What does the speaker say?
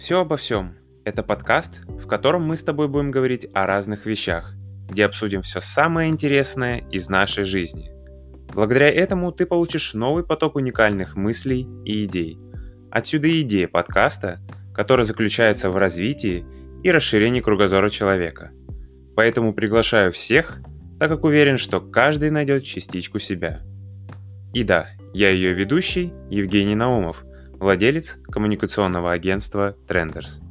Все обо всем. Это подкаст, в котором мы с тобой будем говорить о разных вещах, где обсудим все самое интересное из нашей жизни. Благодаря этому ты получишь новый поток уникальных мыслей и идей. Отсюда и идея подкаста, которая заключается в развитии и расширении кругозора человека. Поэтому приглашаю всех, так как уверен, что каждый найдет частичку себя. И да, я ее ведущий Евгений Наумов, владелец коммуникационного агентства Trenders.